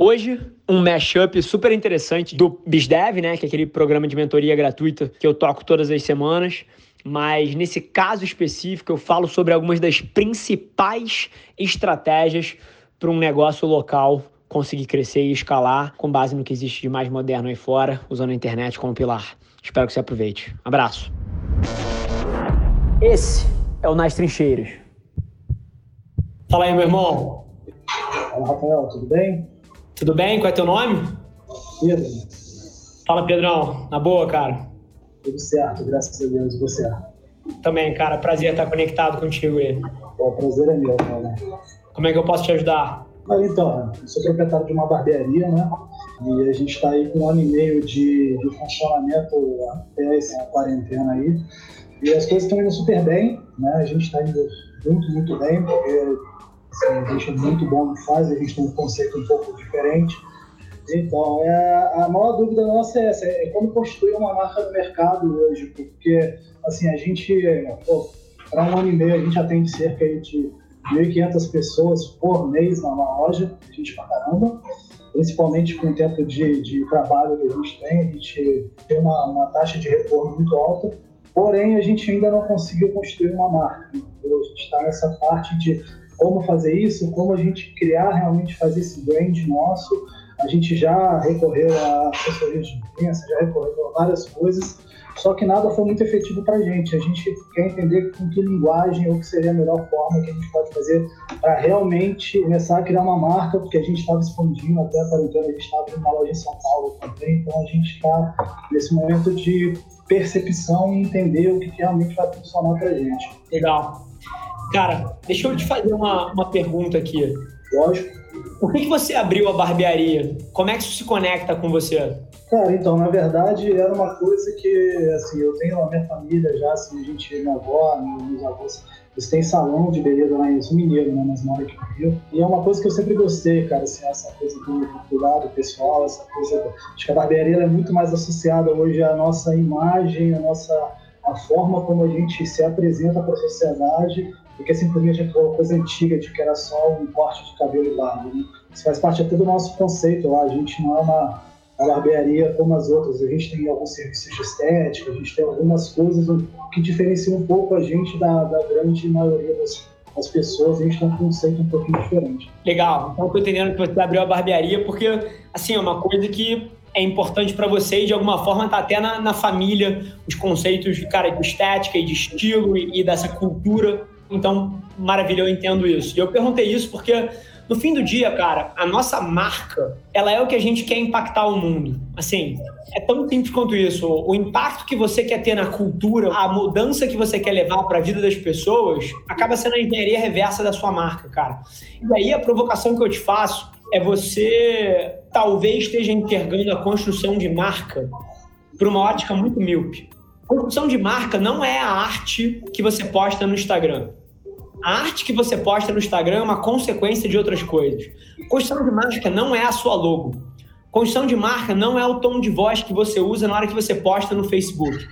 Hoje, um mashup super interessante do BizDev, né, que é aquele programa de mentoria gratuita que eu toco todas as semanas. Mas nesse caso específico, eu falo sobre algumas das principais estratégias para um negócio local conseguir crescer e escalar com base no que existe de mais moderno aí fora, usando a internet como pilar. Espero que você aproveite. Abraço. Esse é o Nas Trincheiras. Fala aí, meu irmão. Fala, Rafael, tudo bem? Tudo bem? Qual é teu nome? Pedro. Fala, Pedrão. Na boa, cara? Tudo certo, graças a Deus. Você? Também, cara. Prazer estar conectado contigo aí. O prazer é meu, cara. Como é que eu posso te ajudar? Ah, então, eu sou proprietário de uma barbearia, né? E a gente está aí com um ano e meio de, de funcionamento até essa quarentena aí. E as coisas estão indo super bem, né? A gente está indo muito, muito bem, porque É muito bom no faz, a gente tem um conceito um pouco diferente. Então, é, a maior dúvida nossa é essa, é como construir uma marca no mercado hoje, porque, assim, a gente, para um ano e meio, a gente atende cerca de 1.500 pessoas por mês na loja, gente pra caramba, principalmente com o tempo de, de trabalho que a gente tem, a gente tem uma, uma taxa de retorno muito alta, porém, a gente ainda não conseguiu construir uma marca. Então, a gente está nessa parte de como fazer isso, como a gente criar realmente fazer esse brand nosso. A gente já recorreu a assessoria de imprensa, já recorreu a várias coisas, só que nada foi muito efetivo para a gente. A gente quer entender com que linguagem ou que seria a melhor forma que a gente pode fazer para realmente começar a criar uma marca, porque a gente estava expandindo até a quarentena, a gente estava uma loja em São Paulo também, então a gente está nesse momento de percepção e entender o que realmente vai funcionar para a gente. Legal. Cara, deixa eu te fazer uma, uma pergunta aqui. Lógico. Por que, que você abriu a barbearia? Como é que isso se conecta com você? Cara, então, na verdade, era uma coisa que, assim, eu tenho a minha família já, assim, a gente, minha avó, meus avós, eles têm salão de beleza lá em Sul Mineiro, né, mas moram aqui no Rio. E é uma coisa que eu sempre gostei, cara, assim, essa coisa do cuidado pessoal, essa coisa... Acho que a barbearia é muito mais associada hoje à nossa imagem, à nossa... a forma como a gente se apresenta para a sociedade porque simplesmente aquela coisa antiga de que era só um corte de cabelo e barba. Né? Isso faz parte até do nosso conceito lá. A gente não é uma, uma barbearia como as outras. A gente tem alguns serviços de estética, a gente tem algumas coisas que diferenciam um pouco a gente da, da grande maioria das, das pessoas. A gente tem um conceito um pouquinho diferente. Legal. Então, estou entendendo que você abriu a barbearia porque, assim, é uma coisa que é importante para você e de alguma forma está até na, na, família os conceitos cara, de estética e de estilo e, e dessa cultura então, maravilha, eu entendo isso. E eu perguntei isso porque, no fim do dia, cara, a nossa marca, ela é o que a gente quer impactar o mundo. Assim, é tão simples quanto isso. O impacto que você quer ter na cultura, a mudança que você quer levar para a vida das pessoas, acaba sendo a engenharia reversa da sua marca, cara. E aí a provocação que eu te faço é você talvez esteja enxergando a construção de marca por uma ótica muito míope. Construção de marca não é a arte que você posta no Instagram. A arte que você posta no Instagram é uma consequência de outras coisas. Construção de marca não é a sua logo. Construção de marca não é o tom de voz que você usa na hora que você posta no Facebook.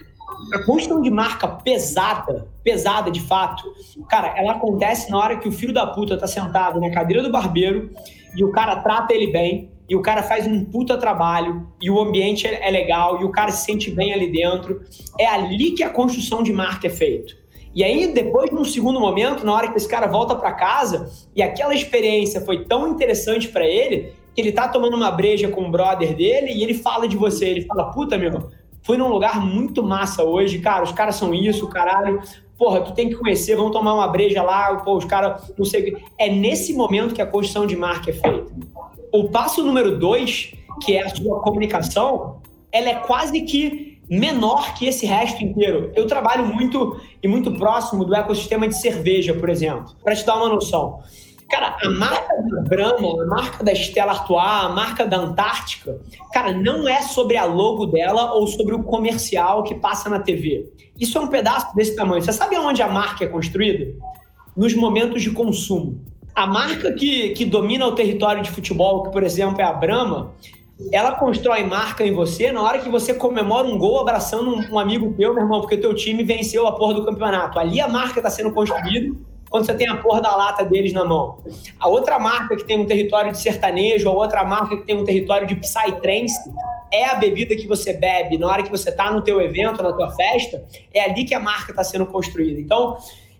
A construção de marca pesada, pesada de fato, cara, ela acontece na hora que o filho da puta tá sentado na cadeira do barbeiro e o cara trata ele bem, e o cara faz um puta trabalho e o ambiente é legal e o cara se sente bem ali dentro. É ali que a construção de marca é feita. E aí, depois, num segundo momento, na hora que esse cara volta para casa e aquela experiência foi tão interessante para ele, que ele tá tomando uma breja com o brother dele e ele fala de você. Ele fala: Puta, meu, fui num lugar muito massa hoje, cara, os caras são isso, caralho. Porra, tu tem que conhecer, vamos tomar uma breja lá, pô, os caras, não sei. É nesse momento que a construção de marca é feita. O passo número dois, que é a sua comunicação, ela é quase que menor que esse resto inteiro. Eu trabalho muito e muito próximo do ecossistema de cerveja, por exemplo, para te dar uma noção. Cara, a marca da Brahma, a marca da Stella Artois, a marca da Antártica, cara, não é sobre a logo dela ou sobre o comercial que passa na TV. Isso é um pedaço desse tamanho. Você sabe onde a marca é construída? Nos momentos de consumo. A marca que, que domina o território de futebol, que por exemplo é a Brahma, ela constrói marca em você na hora que você comemora um gol abraçando um, um amigo teu, meu irmão, porque teu time venceu a porra do campeonato. Ali a marca está sendo construída quando você tem a porra da lata deles na mão. A outra marca que tem um território de sertanejo, a outra marca que tem um território de psytrance, é a bebida que você bebe na hora que você está no teu evento, na tua festa, é ali que a marca está sendo construída. Então,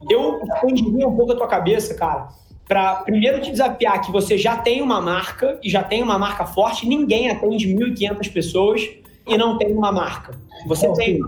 eu expandiria um pouco a tua cabeça, cara, para primeiro te desafiar que você já tem uma marca e já tem uma marca forte, ninguém atende 1.500 pessoas e não tem uma marca. Você tem.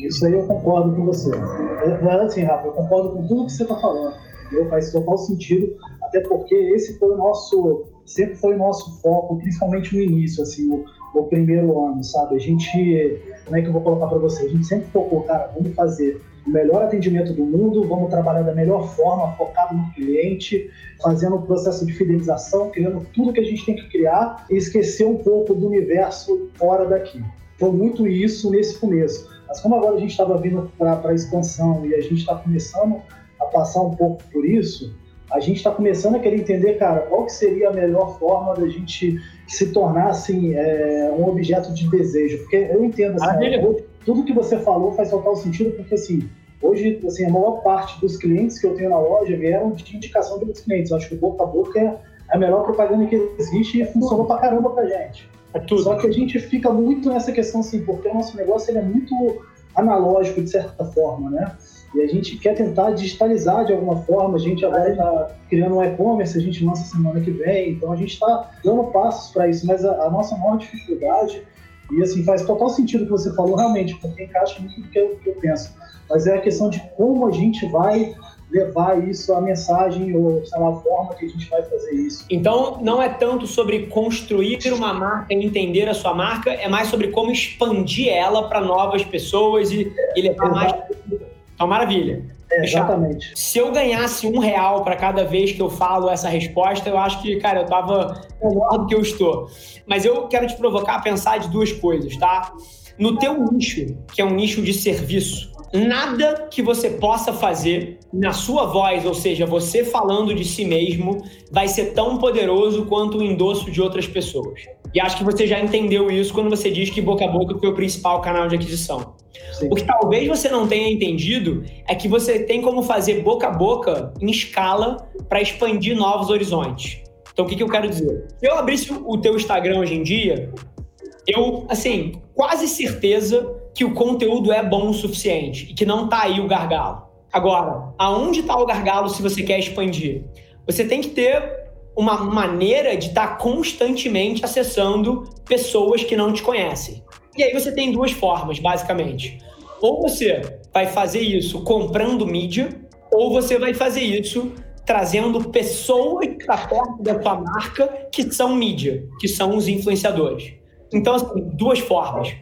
Isso aí eu concordo com você. É, assim, Rafa, eu concordo com tudo que você está falando. Entendeu? Faz total sentido, até porque esse foi o nosso, sempre foi o nosso foco, principalmente no início, assim, o, o primeiro ano, sabe? A gente, como é que eu vou colocar para você? A gente sempre focou, cara, vamos fazer o melhor atendimento do mundo, vamos trabalhar da melhor forma, focado no cliente, fazendo um processo de fidelização, criando tudo que a gente tem que criar e esquecer um pouco do universo fora daqui. Foi muito isso nesse começo. Mas como agora a gente estava vindo para a expansão e a gente está começando a passar um pouco por isso, a gente está começando a querer entender, cara, qual que seria a melhor forma da gente se tornar assim, é, um objeto de desejo. Porque eu entendo assim, tudo que você falou faz total sentido, porque assim, hoje assim, a maior parte dos clientes que eu tenho na loja vieram de indicação dos clientes. Eu acho que o boca a boca é a melhor propaganda que existe e funcionou pra caramba pra gente. É tudo. Só que a gente fica muito nessa questão assim, porque o nosso negócio ele é muito analógico de certa forma, né? E a gente quer tentar digitalizar de alguma forma. A gente agora está criando um e-commerce, a gente lança semana que vem. Então a gente está dando passos para isso. Mas a, a, nossa maior dificuldade, e assim, faz total sentido o que você falou realmente, porque encaixa muito do que eu, que eu penso. Mas é a questão de como a gente vai levar isso, a mensagem ou, sei lá, a forma que a gente vai fazer isso. Então, não é tanto sobre construir uma marca e entender a sua marca, é mais sobre como expandir ela para novas pessoas e, e levar mais então, maravilha. É, exatamente. Se eu ganhasse um real para cada vez que eu falo essa resposta, eu acho que, cara, eu tava melhor do que eu estou. Mas eu quero te provocar a pensar de duas coisas, tá? No teu nicho, que é um nicho de serviço, nada que você possa fazer na sua voz, ou seja, você falando de si mesmo, vai ser tão poderoso quanto o endosso de outras pessoas. E acho que você já entendeu isso quando você diz que boca a boca foi o principal canal de aquisição. Sim. O que talvez você não tenha entendido é que você tem como fazer boca a boca em escala para expandir novos horizontes. Então, o que, que eu quero dizer? Se eu abrisse o teu Instagram hoje em dia, eu, assim, quase certeza que o conteúdo é bom o suficiente e que não tá aí o gargalo. Agora, aonde está o gargalo se você quer expandir? Você tem que ter uma maneira de estar tá constantemente acessando pessoas que não te conhecem. E aí você tem duas formas, basicamente. Ou você vai fazer isso comprando mídia, ou você vai fazer isso trazendo pessoas para perto da sua marca que são mídia, que são os influenciadores. Então, assim, duas formas.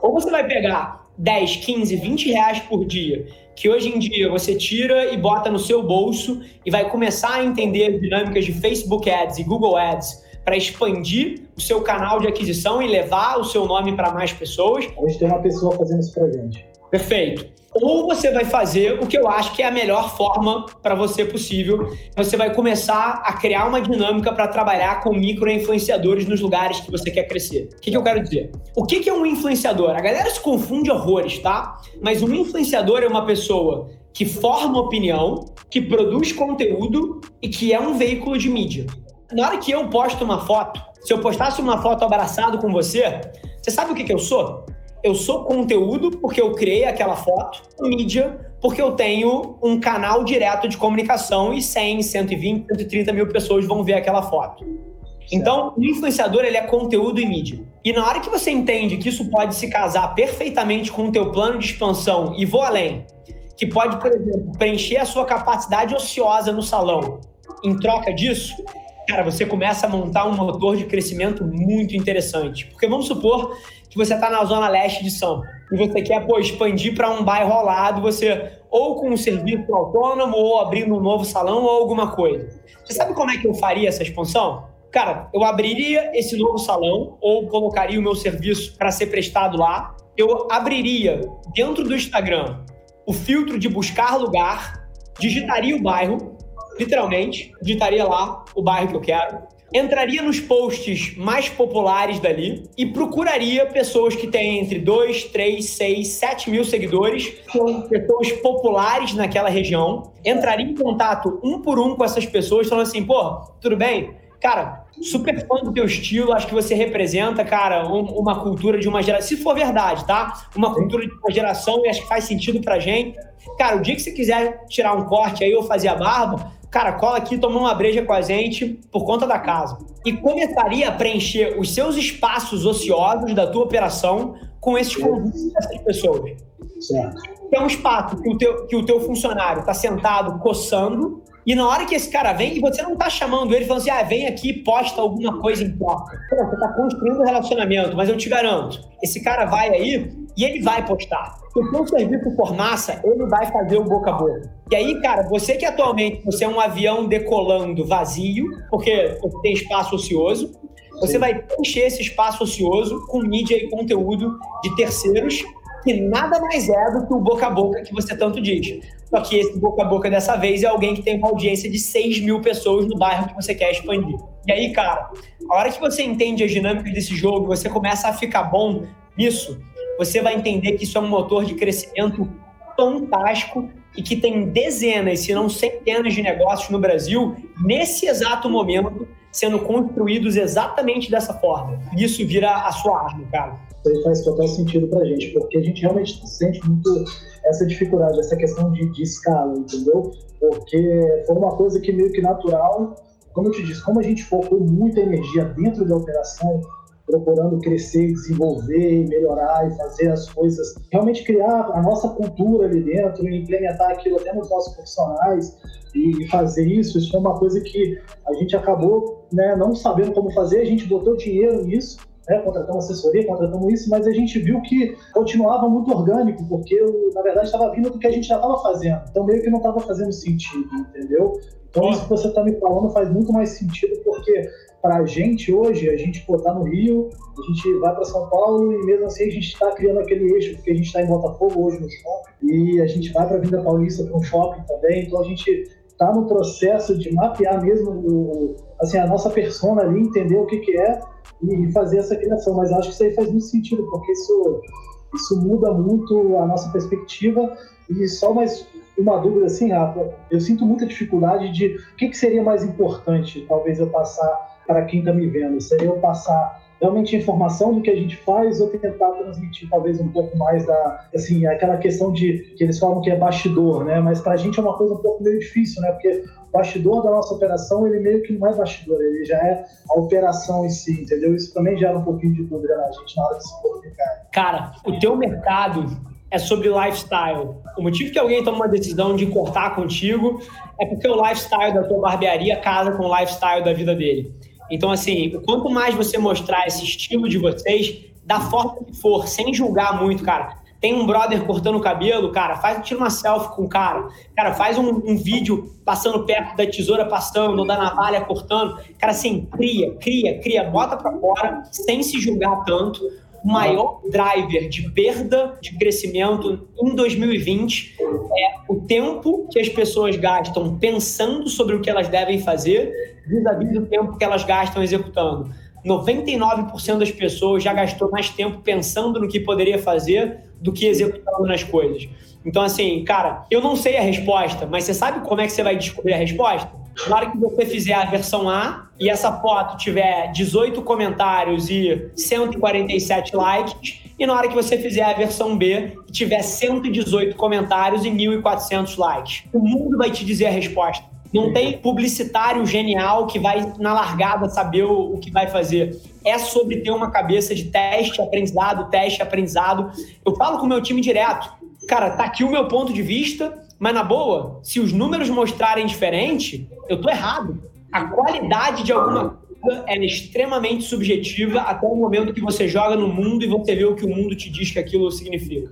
Ou você vai pegar 10, 15, 20 reais por dia, que hoje em dia você tira e bota no seu bolso e vai começar a entender dinâmicas de Facebook Ads e Google Ads para expandir o seu canal de aquisição e levar o seu nome para mais pessoas. Hoje tem uma pessoa fazendo isso para gente. Perfeito. Ou você vai fazer o que eu acho que é a melhor forma para você possível. Você vai começar a criar uma dinâmica para trabalhar com micro-influenciadores nos lugares que você quer crescer. O que, que eu quero dizer? O que, que é um influenciador? A galera se confunde horrores, tá? Mas um influenciador é uma pessoa que forma opinião, que produz conteúdo e que é um veículo de mídia. Na hora que eu posto uma foto, se eu postasse uma foto abraçado com você, você sabe o que, que eu sou? Eu sou conteúdo porque eu criei aquela foto, mídia porque eu tenho um canal direto de comunicação e 100, 120, 130 mil pessoas vão ver aquela foto. Então, o influenciador ele é conteúdo e mídia. E na hora que você entende que isso pode se casar perfeitamente com o teu plano de expansão e vou além, que pode, por exemplo, preencher a sua capacidade ociosa no salão, em troca disso, cara, você começa a montar um motor de crescimento muito interessante. Porque vamos supor que você está na zona leste de São Paulo e você quer pô, expandir para um bairro ao lado, você ou com um serviço autônomo, ou abrindo um novo salão, ou alguma coisa. Você sabe como é que eu faria essa expansão? Cara, eu abriria esse novo salão, ou colocaria o meu serviço para ser prestado lá. Eu abriria dentro do Instagram o filtro de buscar lugar, digitaria o bairro, literalmente, digitaria lá o bairro que eu quero, entraria nos posts mais populares dali e procuraria pessoas que têm entre 2, 3, 6, 7 mil seguidores, são pessoas populares naquela região, entraria em contato um por um com essas pessoas, falando assim, pô, tudo bem? Cara, super fã do teu estilo, acho que você representa, cara, um, uma cultura de uma geração. Se for verdade, tá? Uma cultura de uma geração e acho que faz sentido pra gente. Cara, o dia que você quiser tirar um corte aí ou fazer a barba, cara, cola aqui, toma uma breja com a gente por conta da casa. E começaria a preencher os seus espaços ociosos da tua operação com esses convites dessas pessoas. Certo. é um espaço que o teu, que o teu funcionário está sentado coçando e na hora que esse cara vem, e você não tá chamando ele falando assim, ah, vem aqui posta alguma coisa em troca. Você tá construindo um relacionamento, mas eu te garanto, esse cara vai aí e ele vai postar. Se o teu serviço for massa, ele vai fazer o boca a boca. E aí, cara, você que atualmente você é um avião decolando vazio, porque você tem espaço ocioso, você Sim. vai encher esse espaço ocioso com mídia e conteúdo de terceiros que nada mais é do que o boca a boca que você tanto diz. Só que esse boca a boca dessa vez é alguém que tem uma audiência de 6 mil pessoas no bairro que você quer expandir. E aí, cara, a hora que você entende as dinâmicas desse jogo, você começa a ficar bom nisso, você vai entender que isso é um motor de crescimento fantástico e que tem dezenas, se não centenas de negócios no Brasil, nesse exato momento, sendo construídos exatamente dessa forma. Isso vira a sua arma, cara. Isso aí faz total sentido pra gente, porque a gente realmente sente muito essa dificuldade, essa questão de, de escala, entendeu? Porque foi uma coisa que meio que natural, como eu te disse, como a gente focou muita energia dentro da operação, procurando crescer, desenvolver, melhorar e fazer as coisas, realmente criar a nossa cultura ali dentro e implementar aquilo até nos nossos profissionais e fazer isso, isso foi uma coisa que a gente acabou né, não sabendo como fazer, a gente botou dinheiro nisso né, contratamos assessoria, contratamos isso, mas a gente viu que continuava muito orgânico, porque na verdade estava vindo do que a gente já estava fazendo. Então meio que não estava fazendo sentido, entendeu? Então isso que você está me falando faz muito mais sentido, porque para a gente hoje, a gente está no Rio, a gente vai para São Paulo e mesmo assim a gente está criando aquele eixo, porque a gente está em Botafogo hoje no shopping, e a gente vai para a Vinda Paulista para um shopping também, então a gente está no processo de mapear mesmo o, assim, a nossa persona ali, entender o que, que é e fazer essa criação. Mas acho que isso aí faz muito sentido, porque isso, isso muda muito a nossa perspectiva. E só mais uma dúvida assim, Rafa, eu sinto muita dificuldade de o que, que seria mais importante, talvez eu passar para quem está me vendo. Seria eu passar realmente informação do que a gente faz ou tentar transmitir talvez um pouco mais da assim aquela questão de que eles falam que é bastidor né mas para a gente é uma coisa um pouco meio difícil né porque o bastidor da nossa operação ele meio que não é bastidor ele já é a operação em si entendeu isso também gera um pouquinho de dúvida na gente na hora de se comunicar cara o teu mercado é sobre lifestyle. O motivo que alguém toma uma decisão de cortar contigo é porque o lifestyle da tua barbearia casa com o lifestyle da vida dele. Então, assim, quanto mais você mostrar esse estilo de vocês, da forma que for, sem julgar muito, cara. Tem um brother cortando o cabelo, cara, faz, tira uma selfie com o cara. Cara, faz um, um vídeo passando perto da tesoura passando, ou da navalha cortando. Cara, assim, cria, cria, cria, bota pra fora, sem se julgar tanto. O maior driver de perda de crescimento em 2020 é o tempo que as pessoas gastam pensando sobre o que elas devem fazer vis-à-vis do tempo que elas gastam executando. 99% das pessoas já gastou mais tempo pensando no que poderia fazer do que executando nas coisas. Então, assim, cara, eu não sei a resposta, mas você sabe como é que você vai descobrir a resposta? Na hora que você fizer a versão A e essa foto tiver 18 comentários e 147 likes, e na hora que você fizer a versão B e tiver 118 comentários e 1.400 likes, o mundo vai te dizer a resposta. Não tem publicitário genial que vai na largada saber o, o, que vai fazer. É sobre ter uma cabeça de teste, aprendizado, teste, aprendizado. Eu falo com o meu time direto. Cara, tá aqui o meu ponto de vista, mas na boa, se os números mostrarem diferente, eu tô errado. A qualidade de alguma coisa é extremamente subjetiva até o momento que você joga no mundo e você vê o que o mundo te diz que aquilo significa.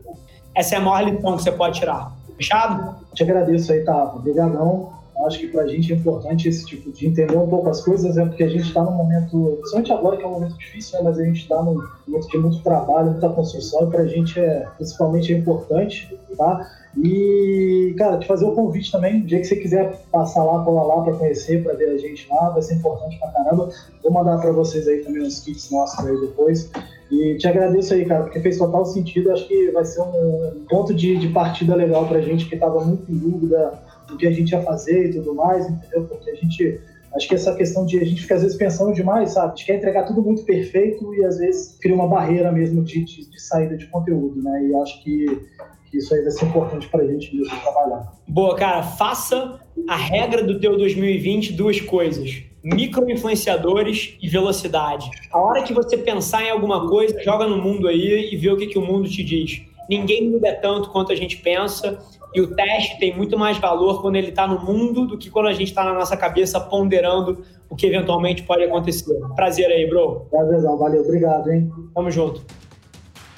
Essa é a maior lição que você pode tirar. Fechado? Te agradeço aí, tá? Obrigadão acho que para a gente é importante esse tipo de entender um pouco as coisas, é porque a gente está num momento, principalmente agora que é um momento difícil, né, mas a gente está num momento de muito trabalho, muita construção, e para a gente é, principalmente é importante, tá? E, cara, te fazer o um convite também, o dia que você quiser passar lá, colar lá para conhecer, para ver a gente lá, vai ser importante pra caramba. Vou mandar para vocês aí também os kits nossos aí depois. E te agradeço aí, cara, porque fez total sentido. Acho que vai ser um ponto de, de partida legal pra gente que tava muito em dúvida do que a gente ia fazer e tudo mais, entendeu? Porque a gente. Acho que essa questão de a gente fica às vezes pensando demais, sabe? A gente quer entregar tudo muito perfeito e às vezes cria uma barreira mesmo de, de, de saída de conteúdo, né? E acho que isso aí vai ser importante para a gente mesmo trabalhar. Boa, cara. Faça a regra do teu 2020 duas coisas. Micro-influenciadores e velocidade. A hora que você pensar em alguma coisa, joga no mundo aí e vê o que, que o mundo te diz. Ninguém muda tanto quanto a gente pensa e o teste tem muito mais valor quando ele está no mundo do que quando a gente está na nossa cabeça ponderando o que eventualmente pode acontecer. Prazer aí, bro. Prazerzão, valeu, obrigado, hein? Tamo junto.